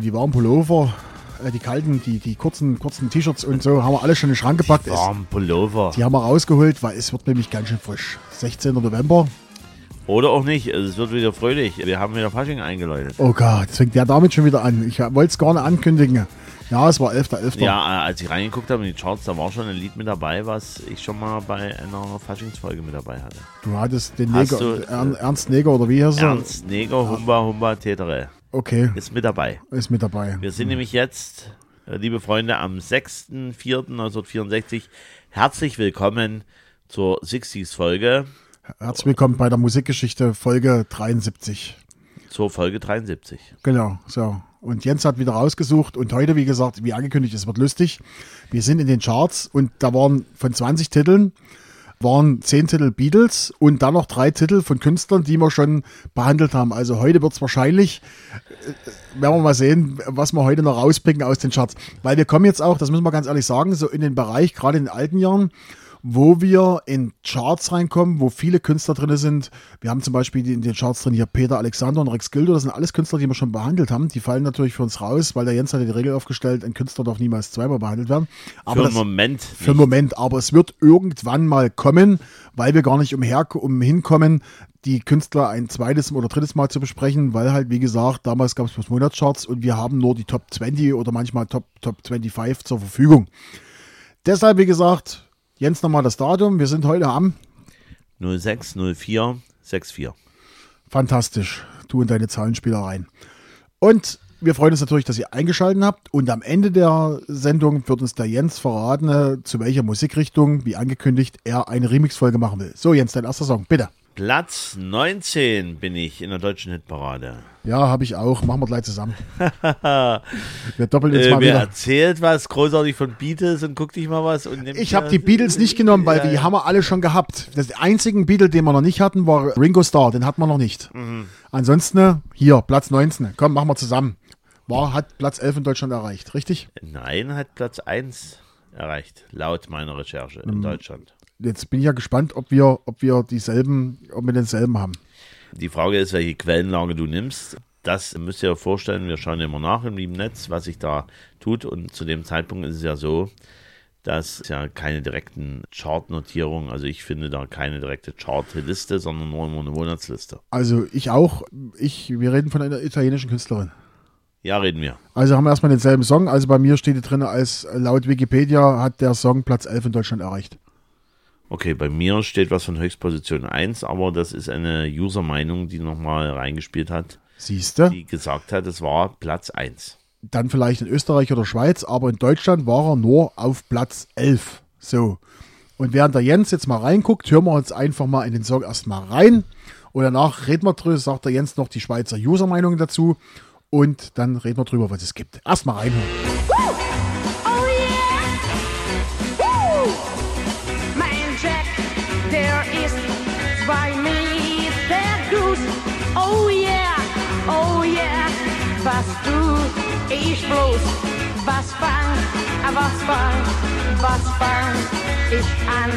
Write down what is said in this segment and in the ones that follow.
So, die warmen Pullover, äh, die kalten, die, die kurzen, kurzen T-Shirts und so haben wir alle schon in den Schrank gepackt. Die warmen Pullover. Die haben wir rausgeholt, weil es wird nämlich ganz schön frisch. 16. November. Oder auch nicht, es wird wieder fröhlich. Wir haben wieder Fasching eingeläutet. Oh Gott, jetzt fängt der damit schon wieder an. Ich wollte es gar nicht ankündigen. Ja, es war 11.11. Ja, äh, als ich reingeguckt habe in die Charts, da war schon ein Lied mit dabei, was ich schon mal bei einer Faschingsfolge mit dabei hatte. Du hattest den Neger, du- Ern, Ernst Neger oder wie heißt er? Ernst Neger, Humba, Humba, Tetere Okay, ist mit dabei. ist mit dabei. Wir sind nämlich jetzt, äh, liebe Freunde, am 6.4.1964. Herzlich willkommen zur 60s-Folge, Herzlich willkommen bei der Musikgeschichte Folge 73. zur Folge 73. Genau, so. Und Jens hat wieder rausgesucht und heute, wie gesagt, wie angekündigt, es wird lustig. Wir sind in den Charts und da waren von 20 Titeln, waren 10 Titel Beatles und dann noch drei Titel von Künstlern, die wir schon behandelt haben. Also heute wird es wahrscheinlich, äh, werden wir mal sehen, was wir heute noch rauspicken aus den Charts. Weil wir kommen jetzt auch, das müssen wir ganz ehrlich sagen, so in den Bereich, gerade in den alten Jahren, wo wir in Charts reinkommen, wo viele Künstler drin sind. Wir haben zum Beispiel in den Charts drin hier Peter Alexander und Rex Gildo. Das sind alles Künstler, die wir schon behandelt haben. Die fallen natürlich für uns raus, weil der Jens hat ja die Regel aufgestellt, ein Künstler darf niemals zweimal behandelt werden. Aber Für einen Moment. für einen nicht. Moment. Aber es wird irgendwann mal kommen, weil wir gar nicht umher, umhinkommen, die Künstler ein zweites oder drittes Mal zu besprechen, weil halt, wie gesagt, damals gab es bloß Monatscharts und wir haben nur die Top 20 oder manchmal Top, Top 25 zur Verfügung. Deshalb, wie gesagt, Jens nochmal das Datum. Wir sind heute am 06, 04, 64. Fantastisch. Du und deine Zahlenspielereien. Und wir freuen uns natürlich, dass ihr eingeschaltet habt. Und am Ende der Sendung wird uns der Jens verraten, äh, zu welcher Musikrichtung, wie angekündigt, er eine Remixfolge machen will. So, Jens, dein erster Song, bitte. Platz 19 bin ich in der deutschen Hitparade. Ja, habe ich auch. Machen wir gleich zusammen. wir doppeln jetzt Äh, mal wieder. erzählt was großartig von Beatles und guck dich mal was. Ich habe die Beatles nicht genommen, weil Ja, die ja. haben wir alle schon gehabt. Das einzigen Beatle, den wir noch nicht hatten, war Ringo Starr. Den hatten wir noch nicht. Mhm. Ansonsten äh, hier, Platz 19. Komm, machen wir zusammen. War, hat Platz 11 in Deutschland erreicht, richtig? Nein, hat Platz 1 erreicht, laut meiner Recherche Mhm. in Deutschland. Jetzt bin ich ja gespannt, ob wir, ob wir dieselben, ob wir denselben haben. Die Frage ist, welche Quellenlage du nimmst. Das müsst ihr euch vorstellen, wir schauen immer nach im lieben Netz, was sich da tut. Und zu dem Zeitpunkt ist es ja so, dass es ja keine direkten Chartnotierungen, also ich finde da keine direkte Chartliste, sondern nur immer eine Monatsliste. Also ich auch. Ich, wir reden von einer italienischen Künstlerin. Ja, reden wir. Also haben wir erstmal denselben Song. Also bei mir steht hier drin, als laut Wikipedia hat der Song Platz 11 in Deutschland erreicht. Okay, bei mir steht was von Höchstposition 1, aber das ist eine User-Meinung, die nochmal reingespielt hat, Siehste? die gesagt hat, es war Platz 1. Dann vielleicht in Österreich oder Schweiz, aber in Deutschland war er nur auf Platz 11. So. Und während der Jens jetzt mal reinguckt, hören wir uns einfach mal in den Song erstmal rein. Und danach reden wir drüber, sagt der Jens noch die Schweizer User-Meinung dazu. Und dann reden wir drüber, was es gibt. Erstmal reinhören. Was tu ich bloß? Was fang, was fang, was fang ich an?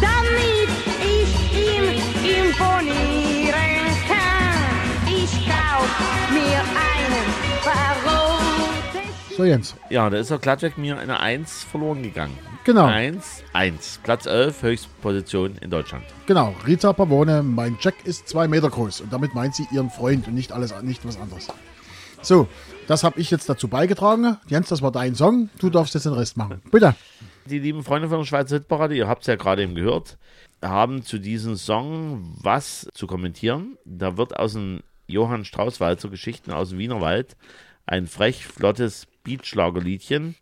Damit ich ihm imponieren kann. Ich kauf mir einen verroten So, Jens. Ja, da ist er glattweg mir eine 1 verloren gegangen. Genau. 1, 1. Platz 11, Höchstposition in Deutschland. Genau, Rita Pavone, mein Jack ist zwei Meter groß. Und damit meint sie ihren Freund und nicht alles, nicht was anderes. So, das habe ich jetzt dazu beigetragen. Jens, das war dein Song. Du darfst jetzt den Rest machen. Bitte. Die lieben Freunde von der Schweizer Hitparade, ihr habt es ja gerade eben gehört, haben zu diesem Song was zu kommentieren. Da wird aus dem Johann Strauß-Walzer Geschichten aus dem Wienerwald ein frech flottes Beatschlagerliedchen,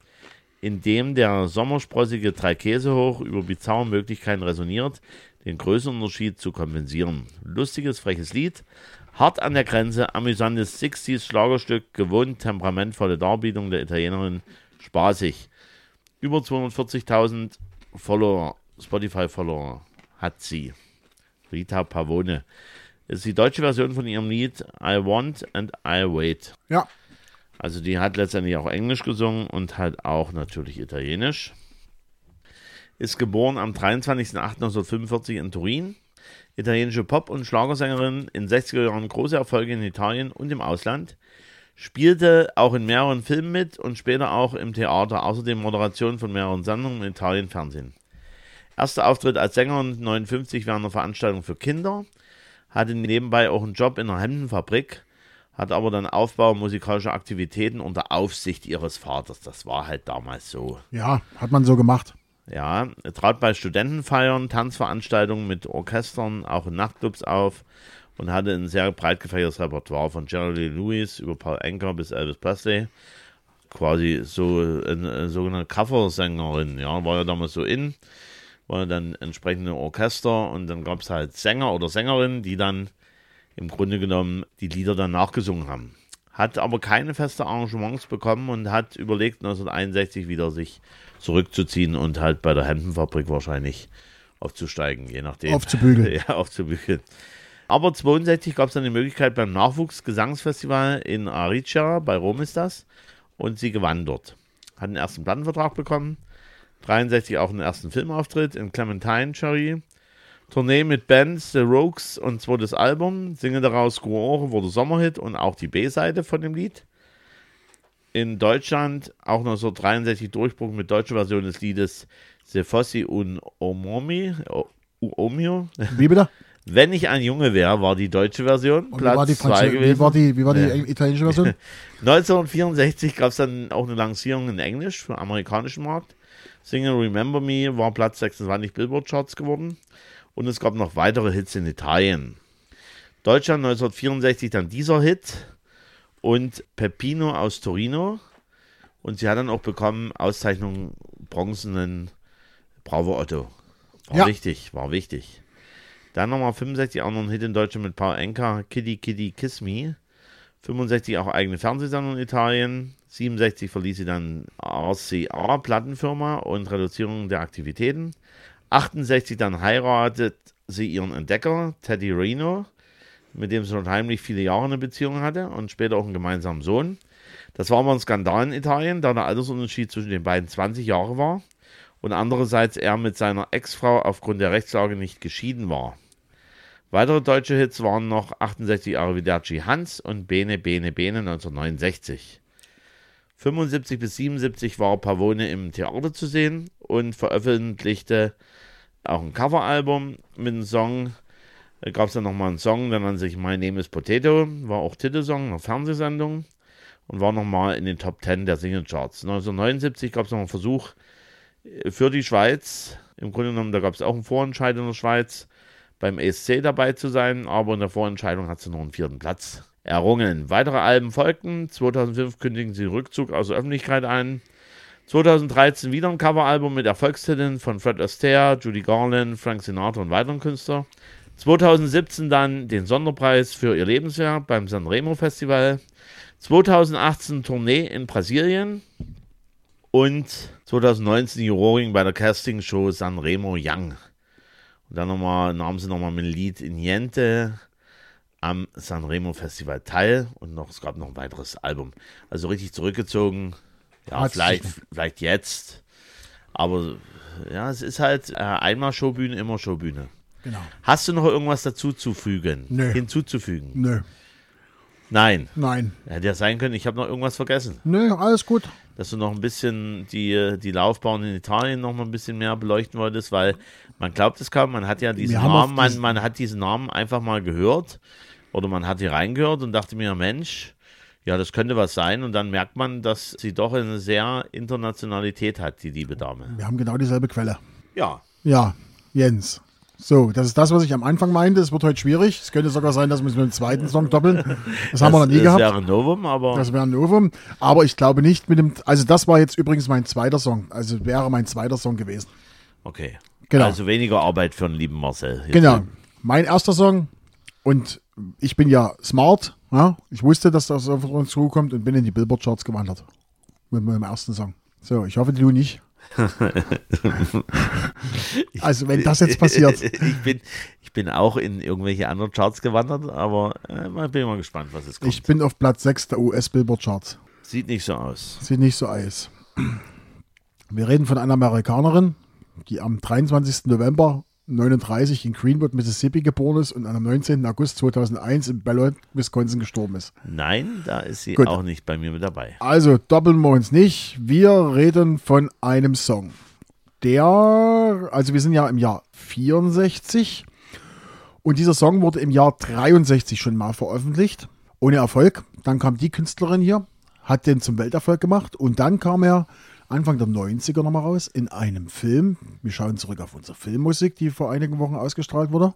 in dem der sommersprossige Dreikäsehoch über bizarre Möglichkeiten resoniert, den Größenunterschied zu kompensieren. Lustiges, freches Lied, hart an der Grenze, amüsantes 60s Schlagerstück, gewohnt temperamentvolle Darbietung der Italienerin, spaßig. Über 240.000 Follower, Spotify-Follower hat sie. Rita Pavone. Ist die deutsche Version von ihrem Lied I Want and I Wait. Ja, Also die hat letztendlich auch Englisch gesungen und hat auch natürlich Italienisch. Ist geboren am 23.08.1945 in Turin. Italienische Pop- und Schlagersängerin, in 60er Jahren große Erfolge in Italien und im Ausland. Spielte auch in mehreren Filmen mit und später auch im Theater, außerdem Moderation von mehreren Sendungen im Italien Fernsehen. Erster Auftritt als Sängerin 59 während einer Veranstaltung für Kinder, hatte nebenbei auch einen Job in einer Hemdenfabrik, hat aber dann Aufbau musikalischer Aktivitäten unter Aufsicht ihres Vaters. Das war halt damals so. Ja, hat man so gemacht. Ja, trat bei Studentenfeiern, Tanzveranstaltungen mit Orchestern, auch in Nachtclubs auf und hatte ein sehr breit gefächertes Repertoire von Jerry Lewis über Paul Anker bis Elvis Presley. Quasi so eine, eine sogenannte Coversängerin, ja, war ja damals so in. War ja dann entsprechende Orchester und dann gab es halt Sänger oder Sängerinnen, die dann im Grunde genommen die Lieder dann nachgesungen haben. Hat aber keine feste Arrangements bekommen und hat überlegt, 1961 wieder sich zurückzuziehen und halt bei der Hemdenfabrik wahrscheinlich aufzusteigen, je nachdem. Aufzubügeln. ja, aufzubügeln. Aber 62 gab es dann die Möglichkeit beim Nachwuchsgesangsfestival in Aricia, bei Rom ist das, und sie gewann dort. Hat einen ersten Plattenvertrag bekommen, 63 auch einen ersten Filmauftritt in Clementine Cherry, Tournee mit Bands, The Rogues und zweites Album, singe daraus Guore wurde Sommerhit und auch die B-Seite von dem Lied. In Deutschland auch 1963 Durchbruch mit deutscher Version des Liedes Se Fossi un Omomi, O- Omio. Wie bitte? Wenn ich ein Junge wäre, war die deutsche Version. Und wie war die, Platz 2 Franzö- gewesen. wie war die, wie war die Ja. italienische Version? 1964 gab es dann auch eine Lancierung in Englisch für den amerikanischen Markt. Single Remember Me war Platz 26 Billboard Charts geworden. Und es gab noch weitere Hits in Italien. Deutschland 1964 dann dieser Hit und Peppino aus Torino. Und sie hat dann auch bekommen Auszeichnung bronzenen Bravo Otto. War Ja. wichtig, war wichtig. Dann nochmal 65 auch noch ein Hit in Deutschland mit Paul Enka, Kitty Kitty Kiss Me. 65 auch eigene Fernsehsendung in Italien. 67 verließ sie dann RCA Plattenfirma und Reduzierung der Aktivitäten. 68 dann heiratet sie ihren Entdecker Teddy Reno, mit dem sie schon heimlich viele Jahre eine Beziehung hatte und später auch einen gemeinsamen Sohn. Das war aber ein Skandal in Italien, da der Altersunterschied zwischen den beiden 20 Jahre war und andererseits er mit seiner Ex-Frau aufgrund der Rechtslage nicht geschieden war. Weitere deutsche Hits waren noch 68 Arrivederci Hans und Bene Bene Bene 1969. 75 bis 77 war Pavone im Theater zu sehen und veröffentlichte auch ein Coveralbum mit einem Song. Da gab es dann nochmal einen Song, der nannte sich My Name is Potato, war auch Titelsong einer Fernsehsendung und war nochmal in den Top 10 der Singlecharts. 1979 gab es noch einen Versuch für die Schweiz. Im Grunde genommen, da gab es auch einen Vorentscheid in der Schweiz, beim ESC dabei zu sein, aber in der Vorentscheidung hat sie noch einen vierten Platz errungen. Weitere Alben folgten. 2005 kündigen sie Rückzug aus der Öffentlichkeit ein. 2013 wieder ein Coveralbum mit Erfolgstiteln von Fred Astaire, Judy Garland, Frank Sinatra und weiteren Künstlern. 2017 dann den Sonderpreis für ihr Lebenswerk beim Sanremo Festival. 2018 Tournee in Brasilien. Und 2019 Juroring bei der Castingshow Sanremo Young. Und dann nochmal, nahmen sie nochmal mit dem Lied Niente am Sanremo Festival teil. Und noch, es gab noch ein weiteres Album. Also richtig zurückgezogen. Ja, Hat vielleicht, vielleicht jetzt. Aber ja, es ist halt äh, einmal Showbühne, immer Showbühne. Genau. Hast du noch irgendwas dazu zu fügen? Nö. Hinzuzufügen? Nö, Nein. nein. Hätte ja sein können, ich habe noch irgendwas vergessen. Nö, alles gut. Dass du noch ein bisschen die, die Laufbahn in Italien noch mal ein bisschen mehr beleuchten wolltest, weil man glaubt es kaum, man hat ja diesen Namen, man, man hat diesen Namen einfach mal gehört oder man hat hier reingehört und dachte mir, Mensch, ja, das könnte was sein. Und dann merkt man, dass sie doch eine sehr Internationalität hat, die liebe Dame. Wir haben genau dieselbe Quelle. Ja. Ja, Jens. So, das ist das, was ich am Anfang meinte. Es wird heute schwierig. Es könnte sogar sein, dass wir es mit dem zweiten Song doppeln. Das, haben wir noch nie das gehabt. wäre ein Novum, aber Das wäre ein Novum. Aber ich glaube nicht mit dem. Also, das war jetzt übrigens mein zweiter Song. Also, wäre mein zweiter Song gewesen. okay. Genau. Also weniger Arbeit für den lieben Marcel. Hier Genau. Mein erster Song. Und ich bin ja smart. Ja? Ich wusste, dass das auf uns zukommt und bin in die Billboard-Charts gewandert. Mit meinem ersten Song. So, ich hoffe, du nicht. also, wenn das jetzt passiert. ich, bin, ich bin auch in irgendwelche anderen Charts gewandert, aber äh, bin mal gespannt, was es kommt. Ich bin auf Platz 6 der US-Billboard-Charts. Sieht nicht so aus. Sieht nicht so aus. Wir reden von einer Amerikanerin, die am 23. November 39 in Greenwood, Mississippi geboren ist und am 19. August 2001 in Ballard, Wisconsin gestorben ist. Nein, da ist sie Gut. auch nicht bei mir mit dabei. Also doppeln wir uns nicht. Wir reden von einem Song. Der, also wir sind ja im Jahr 64 und dieser Song wurde im Jahr 63 schon mal veröffentlicht. Ohne Erfolg. Dann kam die Künstlerin hier, hat den zum Welterfolg gemacht und dann kam er Anfang der 90er nochmal raus in einem Film. Wir schauen zurück auf unsere Filmmusik, die vor einigen Wochen ausgestrahlt wurde.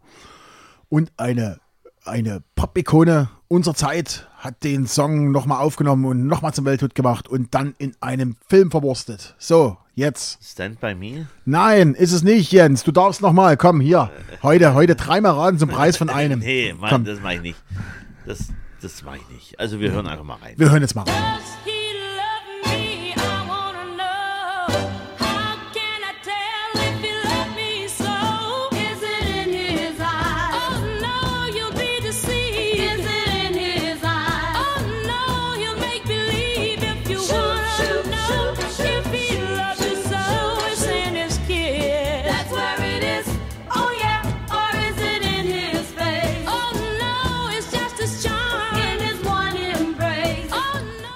Und eine, eine Pop-Ikone unserer Zeit hat den Song nochmal aufgenommen und nochmal zum Welthit gemacht und dann in einem Film verwurstet. So, jetzt. Stand by Me? Nein, ist es nicht, Jens. Du darfst nochmal. Komm, hier. Heute, heute dreimal raten zum Preis von einem. Nee, Mann, Komm, das mache ich nicht. Das, das mache ich nicht. Also wir hören einfach mal rein. wir hören jetzt mal rein.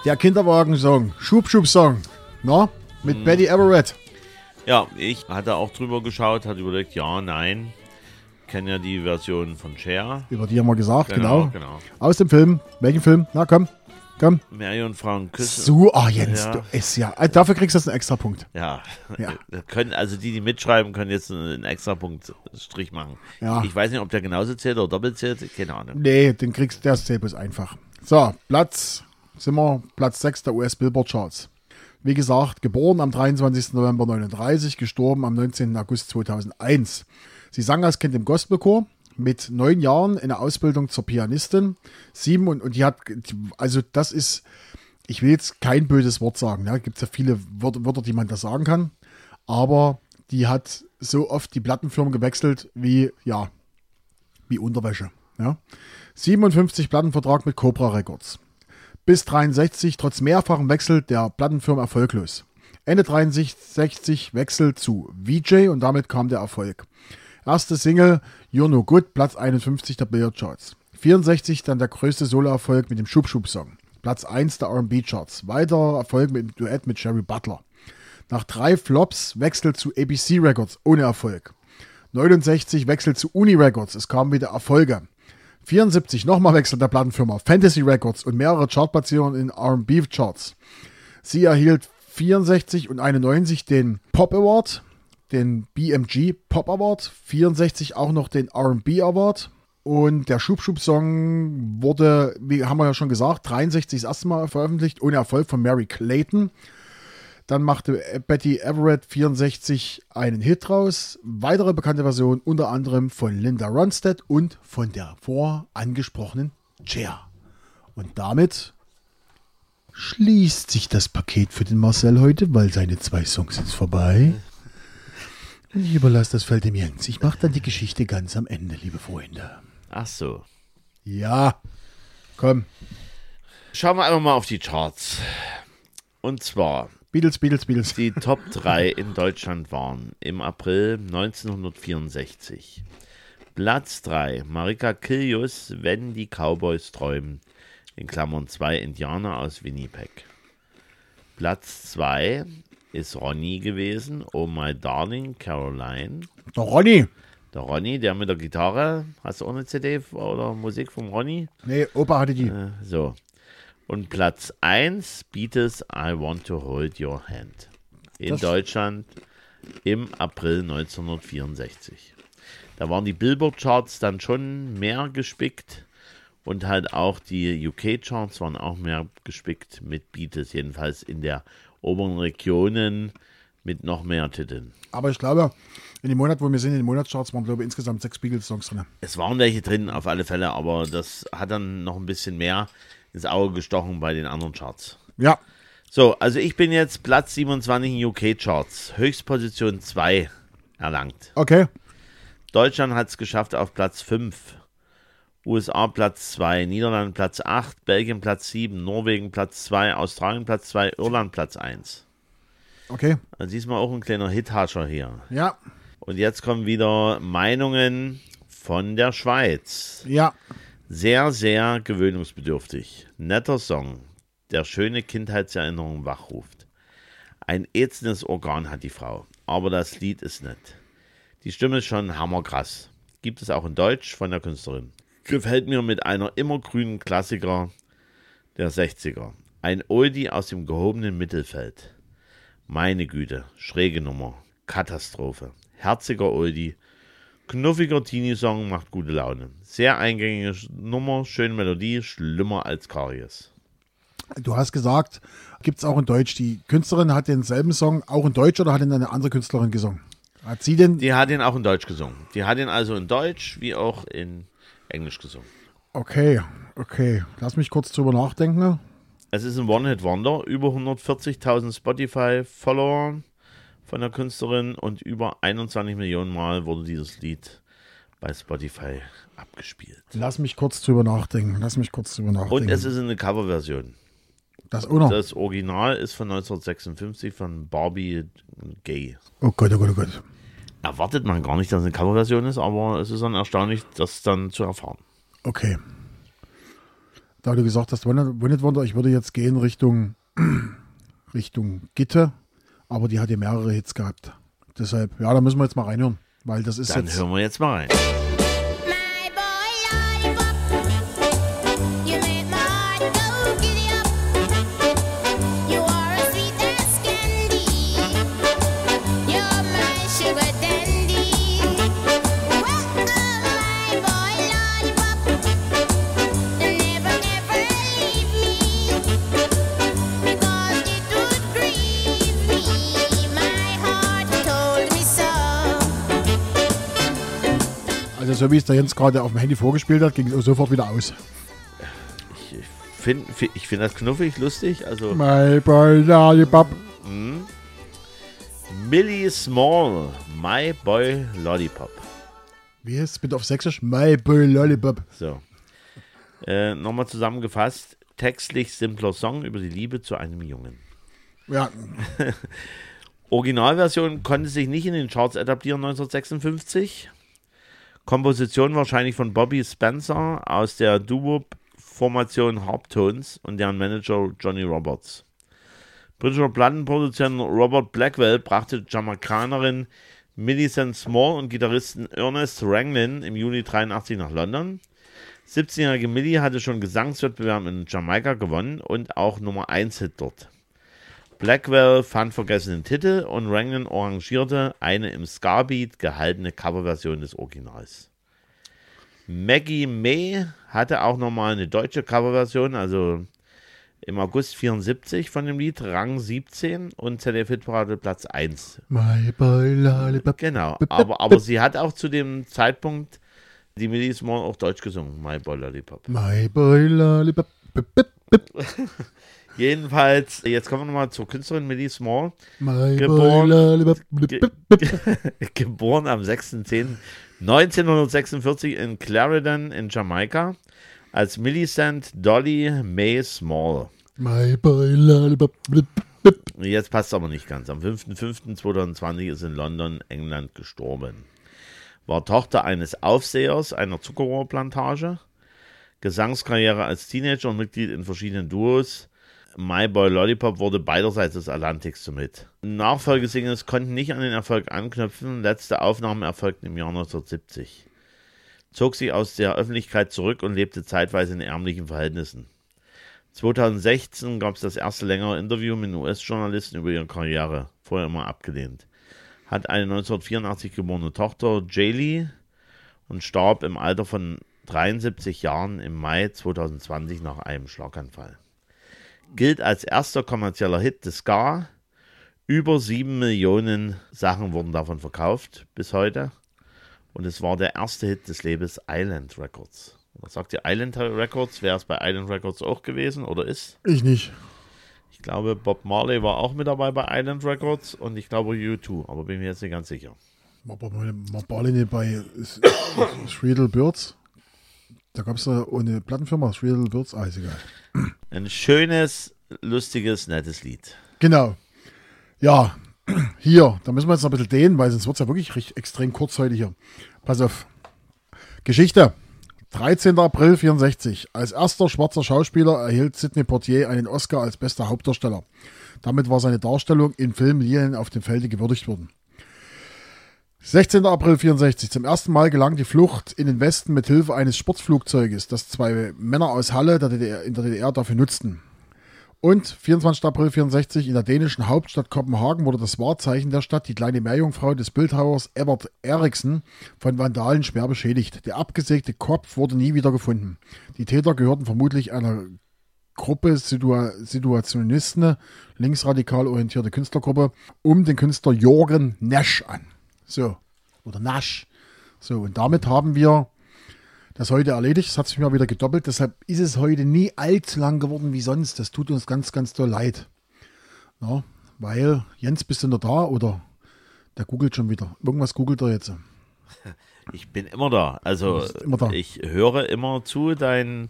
Der Kinderwagen-Song. Schub-Schub-Song. Na? Mit Betty Everett. Ja, ich hatte auch drüber geschaut, hatte überlegt, ja, nein. Kenne ja die Version von Cher. Über die haben wir gesagt, genau. Genau, genau. Aus dem Film. Welchen Film? Na komm. Komm. Mary und Frauen küssen. So, ah Jens, Ja. du ist ja. äh, Dafür kriegst du jetzt einen extra Punkt. Ja. Ja. Können, also die, die mitschreiben, können jetzt einen extra Punkt Strich machen. Ja. Ich weiß nicht, ob der genauso zählt oder doppelt zählt. Keine Ahnung. Nee, den kriegst der zählt bloß einfach. So, Platz, sind wir Platz 6 der US Billboard Charts. Wie gesagt, geboren am 23. November 39, gestorben am 19. August 2001. Sie sang als Kind im Gospelchor, mit neun Jahren in der Ausbildung zur Pianistin. Sieben und, und die hat, also das ist, ich will jetzt kein böses Wort sagen, ja, gibt ja viele Wörter, Wörter, die man da sagen kann, aber die hat so oft die Plattenfirmen gewechselt wie, ja, wie Unterwäsche. Ja. 57 Plattenvertrag mit Cobra Records. Bis 63 trotz mehrfachen Wechsel der Plattenfirma erfolglos. Ende 63 Wechsel zu VJ und damit kam der Erfolg. Erste Single You're No Good, Platz 51 der Billboard Charts. 64 dann der größte Soloerfolg mit dem Schub Schub Song. Platz 1 der R&B Charts. Weiterer Erfolg mit dem Duett mit Sherry Butler. Nach drei Flops Wechsel zu ABC Records ohne Erfolg. 69 Wechsel zu Uni Records, es kamen wieder Erfolge. 74 nochmal Wechsel der Plattenfirma Fantasy Records und mehrere Chartplatzierungen in R&B Charts. Sie erhielt 64 und 91 den Pop Award, den BMG Pop Award, 64 auch noch den R&B Award und der Schub Schub Song wurde, wie haben wir ja schon gesagt, 63 das erste Mal veröffentlicht, ohne Erfolg von Mary Clayton. Dann machte Betty Everett 64 einen Hit raus. Weitere bekannte Versionen unter anderem von Linda Ronstadt und von der vorangesprochenen Cher. Und damit schließt sich das Paket für den Marcel heute, weil seine zwei Songs sind vorbei. Und ich überlasse das Feld dem Jens. Ich mache dann die Geschichte ganz am Ende, liebe Freunde. Ach so. Ja, komm. Schauen wir einfach mal auf die Charts. Und zwar Beatles, Beatles, Beatles. Die Top 3 in Deutschland waren im April 1964. Platz 3, Marika Kilius, Wenn die Cowboys träumen, in Klammern 2 Indianer aus Winnipeg. Platz 2 ist Ronny gewesen, Oh My Darling Caroline. Der Ronny. Der Ronny, der mit der Gitarre, hast du auch eine CD oder Musik vom Ronny? Nee, Opa hatte die. Äh, so. Und Platz 1, Beatles I Want to Hold Your Hand. In Das- Deutschland im April 1964. Da waren die Billboard-Charts dann schon mehr gespickt und halt auch die UK-Charts waren auch mehr gespickt mit Beatles, jedenfalls in der oberen Regionen mit noch mehr Titeln. Aber ich glaube, in dem Monat, wo wir sind, in den Monatscharts, waren, glaube ich, insgesamt sechs Beatles-Songs drin. Es waren welche drin, auf alle Fälle, aber das hat dann noch ein bisschen mehr ins Auge gestochen bei den anderen Charts. Ja, So, also ich bin jetzt Platz 27 in UK-Charts, Höchstposition 2 erlangt. okay. Deutschland hat es geschafft auf Platz 5, USA Platz 2, Niederlande Platz 8, Belgien Platz 7, Norwegen Platz 2, Australien Platz 2, Irland Platz 1. Okay. Also diesmal auch ein kleiner Hithascher hier. Ja. Und jetzt kommen wieder Meinungen von der Schweiz. Ja, Sehr, sehr gewöhnungsbedürftig. Netter Song, der schöne Kindheitserinnerungen wachruft. Ein ätzendes Organ hat die Frau, aber das Lied ist nett. Die Stimme ist schon hammerkrass. Gibt es auch in Deutsch von der Künstlerin. Gefällt mir mit einer immergrünen Klassiker der 60er. Ein Oldie aus dem gehobenen Mittelfeld. Meine Güte, schräge Nummer. Katastrophe. Herziger Oldie. Knuffiger Teenie-Song macht gute Laune. Sehr eingängige Nummer, schöne Melodie, schlimmer als Karies. du hast gesagt, gibt es auch in Deutsch. Die Künstlerin hat denselben Song auch in Deutsch oder hat ihn eine andere Künstlerin gesungen? Hat sie denn? Die hat ihn auch in Deutsch gesungen. Die hat ihn also in Deutsch wie auch in Englisch gesungen. Okay, okay. Lass mich kurz drüber nachdenken. Es ist ein One-Hit-Wonder, über 140.000 Spotify-Follower von der Künstlerin und über 21 Millionen Mal wurde dieses Lied bei Spotify abgespielt. Lass mich kurz drüber nachdenken. Lass mich kurz drüber nachdenken. Und es ist eine Coverversion. das. Das Original ist von 1956 von Barbie Gay. oh Gott, oh Gott, oh Gott. Erwartet man gar nicht, dass es eine Coverversion ist, aber es ist dann erstaunlich, das dann zu erfahren. Okay. Da du gesagt hast, One Wonder, ich würde jetzt gehen Richtung, Richtung Gitte, aber die hat ja mehrere Hits gehabt. Deshalb, ja, da müssen wir jetzt mal reinhören, weil das ist Dann jetzt. hören wir jetzt mal rein. So wie es der Jens gerade auf dem Handy vorgespielt hat, ging es sofort wieder aus. Ich finde ich find das knuffig, lustig. Also My boy lollipop. Millie Small, My Boy Lollipop. Wie ist es bitte auf Sächsisch? My boy lollipop. So. Äh, Nochmal zusammengefasst: textlich simpler Song über die Liebe zu einem Jungen. Ja, Originalversion konnte sich nicht in den Charts etablieren 1956. Komposition wahrscheinlich von Bobby Spencer aus der Doo-Wop-Formation Harptones und deren Manager Johnny Roberts. Britischer Plattenproduzent Robert Blackwell brachte Jamaikanerin Millicent Small und Gitarristen Ernest Ranglin im Juli 83 nach London. 17-jährige Millie hatte schon Gesangswettbewerb in Jamaika gewonnen und auch Nummer 1 Hit dort. Blackwell fand vergessenen Titel und Ranglin arrangierte eine im Ska-Beat gehaltene Coverversion des Originals. Maggie May hatte auch nochmal eine deutsche Coverversion, also im August 74 von dem Lied, Rang 17 und ZDF-Hitparade Platz 1. my boy lollipop. Genau, aber, aber sie hat auch zu dem Zeitpunkt die Millie Small auch Deutsch gesungen, My Boy Lollipop. My boy lollipop. Jedenfalls, jetzt kommen wir nochmal zur Künstlerin Millie Small. Geboren- Ge geboren am 6.10.1946 in Clarendon in Jamaika als Millicent Dolly May Small. My boy. Jetzt passt es aber nicht ganz. Am 5.5.2020 ist in London, England gestorben. War Tochter eines Aufsehers einer Zuckerrohrplantage. Gesangskarriere als Teenager und Mitglied in verschiedenen Duos. My Boy Lollipop wurde beiderseits des Atlantiks zum Hit. Nachfolgesingles konnten nicht an den Erfolg anknüpfen. Letzte Aufnahmen erfolgten im Jahr 1970. Zog sich aus der Öffentlichkeit zurück und lebte zeitweise in ärmlichen Verhältnissen. 2016 gab es das erste längere Interview mit US-Journalisten über ihre Karriere, vorher immer abgelehnt. Hat eine 1984 geborene Tochter, Jaylee, und starb im Alter von 73 Jahren im Mai 2020 nach einem Schlaganfall. Gilt als erster kommerzieller Hit des Ska. Über sieben Millionen Sachen wurden davon verkauft bis heute. Und es war der erste Hit des Labels Island Records. Was sagt ihr Island Records? Wäre es bei Island Records auch gewesen oder ist? Ich nicht. Ich glaube, Bob Marley war auch mit dabei bei Island Records und ich glaube U2, aber bin mir jetzt nicht ganz sicher. Mabaline bei Shriedel Birds. Da gab es eine Plattenfirma, Shriedel Birds. Ah, ist egal. Ein schönes, lustiges, nettes Lied. Genau. Ja, Hier, da müssen wir jetzt noch ein bisschen dehnen, weil sonst wird es ja wirklich richtig, extrem kurz heute hier. Pass auf. Geschichte. 13. April 64. Als erster schwarzer Schauspieler erhielt Sidney Portier einen Oscar als bester Hauptdarsteller. Damit war seine Darstellung im Film Lilien auf dem Felde gewürdigt worden. 16. April 64. Zum ersten Mal gelang die Flucht in den Westen mit Hilfe eines Sportflugzeuges, das zwei Männer aus Halle der DDR, in der DDR dafür nutzten. Und 24. April 64 in der dänischen Hauptstadt Kopenhagen wurde das Wahrzeichen der Stadt, die kleine Meerjungfrau des Bildhauers Ebert Eriksen, von Vandalen schwer beschädigt. Der abgesägte Kopf wurde nie wieder gefunden. Die Täter gehörten vermutlich einer Gruppe Situa Situationisten, linksradikal orientierte Künstlergruppe, um den Künstler Jorgen Nash an. So, oder Nash. So, und damit haben wir das heute erledigt. Es hat sich mal wieder gedoppelt. Deshalb ist es heute nie allzu lang geworden wie sonst. Das tut uns ganz, ganz doll leid. Ja, weil, Jens, bist du noch da oder der googelt schon wieder? Irgendwas googelt er jetzt. Ich bin immer da. Also immer da. ich höre immer zu deinen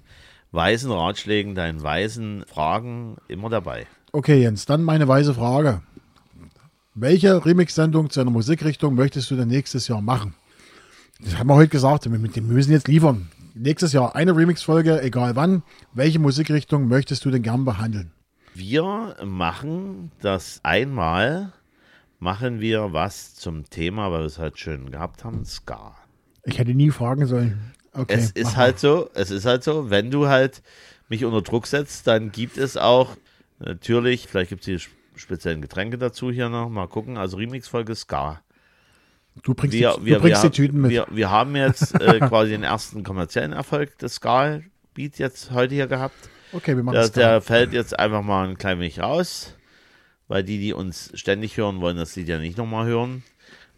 weisen Ratschlägen, deinen weisen Fragen immer dabei. Okay, Jens, dann meine weise Frage. Welche Remix-Sendung zu einer Musikrichtung möchtest du denn nächstes Jahr machen? Das haben wir heute gesagt, wir müssen jetzt liefern. Nächstes Jahr eine Remix-Folge, egal wann. Welche Musikrichtung möchtest du denn gern behandeln? Wir machen das einmal, machen wir was zum Thema, weil wir es halt schön gehabt haben, Ska. Ich hätte nie fragen sollen. Okay, es ist halt so, es ist halt so, wenn du halt mich unter Druck setzt, dann gibt es auch natürlich, vielleicht gibt es die speziellen Getränke dazu hier noch, mal gucken, also Remix-Folge Ska. Du bringst, Wir, die, wir, du bringst wir, die Tüten mit. Wir, wir haben jetzt äh, quasi den ersten kommerziellen Erfolg des Ska-Beat jetzt heute hier gehabt. okay, wir machen Der, der fällt jetzt einfach mal ein klein wenig raus, weil die, die uns ständig hören, wollen das Lied ja nicht nochmal hören.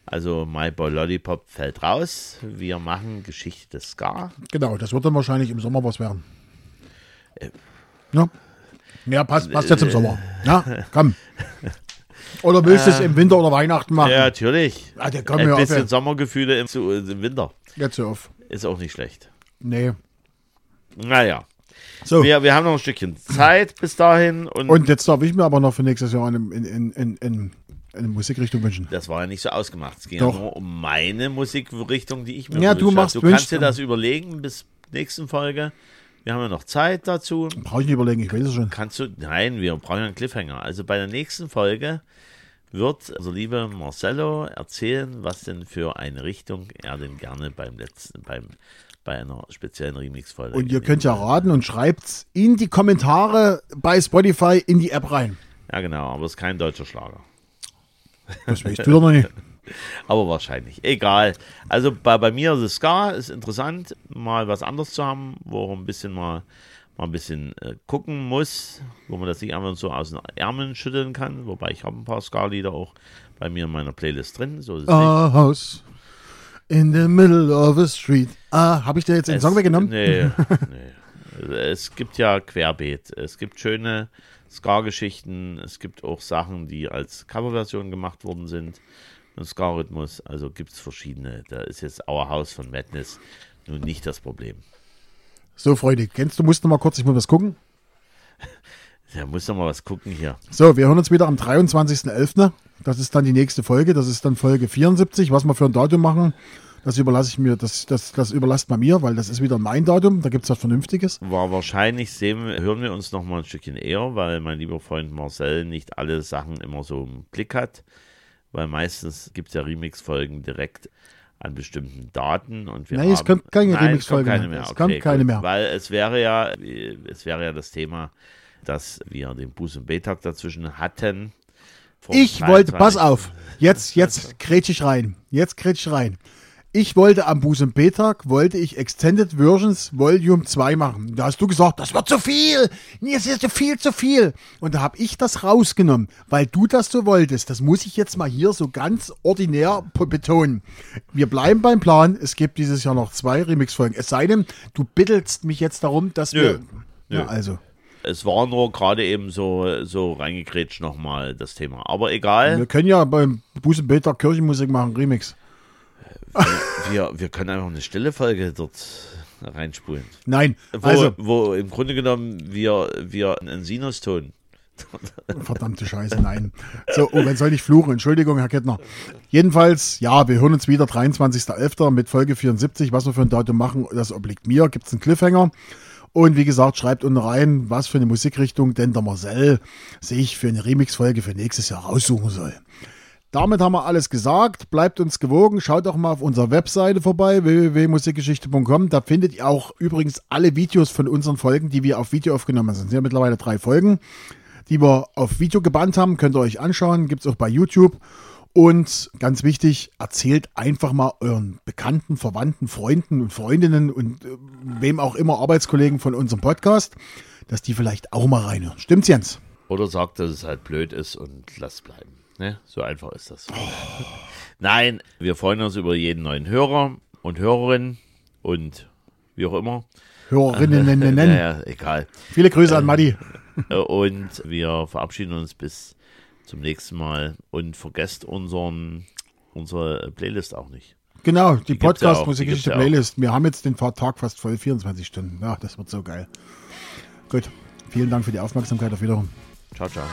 Also My Boy Lollipop fällt raus. Wir machen Geschichte des Ska. Genau, das wird dann wahrscheinlich im Sommer was werden. Äh. Ja, ja passt, passt jetzt im Sommer. Ja, komm. Oder willst du es im Winter oder Weihnachten machen? Ja, natürlich. Ah, der Ein mir auf. bisschen ey. Sommergefühle im, zu- im Winter Jetzt hör auf. ist auch nicht schlecht. Nee. Naja, So, wir, wir haben noch ein Stückchen Zeit bis dahin und, und jetzt darf ich mir aber noch für nächstes Jahr eine, in, in, in, in, eine Musikrichtung wünschen. das war ja nicht so ausgemacht. Es ging Doch. ja nur um meine Musikrichtung, die ich mir Ja, du gewünscht habe. machst Du kannst dir das überlegen bis nächsten Folge. Wir haben ja noch Zeit dazu. Brauche ich nicht überlegen, ich weiß es schon. Kannst du, nein, wir brauchen einen Cliffhanger. Also bei der nächsten Folge wird unser lieber Marcello erzählen, was denn für eine Richtung er denn gerne beim letzten, beim, bei einer speziellen Remix-Folge. Und ihr könnt ja raten und schreibt's in die Kommentare bei Spotify in die App rein. Ja, genau, aber es ist kein deutscher Schlager. Das weißt du doch noch nicht. Aber wahrscheinlich. Egal. Also bei, bei mir ist es Ska, ist interessant, mal was anderes zu haben, wo man ein bisschen mal, mal ein bisschen äh, gucken muss, wo man das nicht einfach so aus den Ärmeln schütteln kann. Wobei ich habe ein paar Ska-Lieder auch bei mir in meiner Playlist drin. So ist. A house in the middle of a street. Ah, habe ich dir jetzt den Es- Song weggenommen? Nee, nee. Es gibt ja Querbeet. Es gibt schöne Ska-Geschichten. Es gibt auch Sachen, die als Coverversion gemacht worden sind. Ein Ska-Rhythmus. Also gibt es verschiedene. Da ist jetzt Our House von Madness nun nicht das Problem. So, Freunde, kennst du, musst du mal kurz, ich muss was gucken. Da muss doch mal was gucken hier. So, wir hören uns wieder am 23.11. Das ist dann die nächste Folge. Das ist dann Folge 74. Was wir für ein Datum machen, das überlasse ich mir, das, das, das überlasst man mir, weil das ist wieder mein Datum. Da gibt es was Vernünftiges. War wahrscheinlich, sehen, hören wir uns noch mal ein Stückchen eher, weil mein lieber Freund Marcel nicht alle Sachen immer so im Blick hat. Weil meistens gibt es ja Remix-Folgen direkt an bestimmten Daten und wir Nein, es haben, kommt keine Nein, Remix-Folge es kommt keine mehr. mehr. Es kommt keine gut. mehr. Weil es wäre ja, es wäre ja das Thema, dass wir den Buß- und B-Tag dazwischen hatten. Ich wollte, 23. pass auf, jetzt, jetzt kretsch ich rein. Jetzt kretsch ich rein. Ich wollte am Buß- und B-Tag, wollte ich Extended Versions Volume 2 machen. Da hast du gesagt, das wird zu viel. Nee, es ist zu viel, zu viel. Und da habe ich das rausgenommen, weil du das so wolltest. Das muss ich jetzt mal hier so ganz ordinär betonen. Wir bleiben beim Plan. Es gibt dieses Jahr noch zwei Remix-Folgen. Es sei denn, du bittelst mich jetzt darum, dass Nö. wir... Nö. Ja, also. Es war nur gerade eben so, so reingekrätscht nochmal das Thema. Aber egal. Wir können ja beim Buß- und B-Tag Kirchenmusik machen, Remix. Wir, wir können einfach eine stille Folge dort reinspulen. Nein, Wo, also... wo im Grunde genommen wir, wir einen Sinuston Verdammte Scheiße, nein. So, oh, wenn soll ich fluchen? Entschuldigung, Herr Kettner. Jedenfalls, ja, wir hören uns wieder 23.11. mit Folge 74. Was wir für ein Datum machen, das obliegt mir. Gibt es einen Cliffhanger. Und wie gesagt, schreibt unten rein, was für eine Musikrichtung denn der Marcel sich für eine Remix-Folge für nächstes Jahr raussuchen soll. Damit haben wir alles gesagt. Bleibt uns gewogen. Schaut doch mal auf unserer Webseite vorbei, www.musikgeschichte.com. Da findet ihr auch übrigens alle Videos von unseren Folgen, die wir auf Video aufgenommen haben. Es sind ja mittlerweile drei Folgen, die wir auf Video gebannt haben. Könnt ihr euch anschauen. Gibt es auch bei YouTube. Und ganz wichtig, erzählt einfach mal euren Bekannten, Verwandten, Freunden und Freundinnen und äh, wem auch immer Arbeitskollegen von unserem Podcast, dass die vielleicht auch mal reinhören. Stimmt's, Jens? Oder sagt, dass es halt blöd ist und lasst bleiben. Ne? So einfach ist das. Nein, wir freuen uns über jeden neuen Hörer und Hörerin und wie auch immer. Hörerinnen nennen. nennen. Naja, egal. Viele Grüße an Matti. Äh, Und wir verabschieden uns bis zum nächsten Mal und vergesst unseren, unsere Playlist auch nicht. Genau, die, Die gibt's ja auch, Podcast die Musikgeschichte gibt's ja auch. Playlist. Wir haben jetzt den Tag fast voll, 24 Stunden. Ja, das wird so geil. Gut, vielen Dank für die Aufmerksamkeit. Auf Wiedersehen. Ciao, ciao.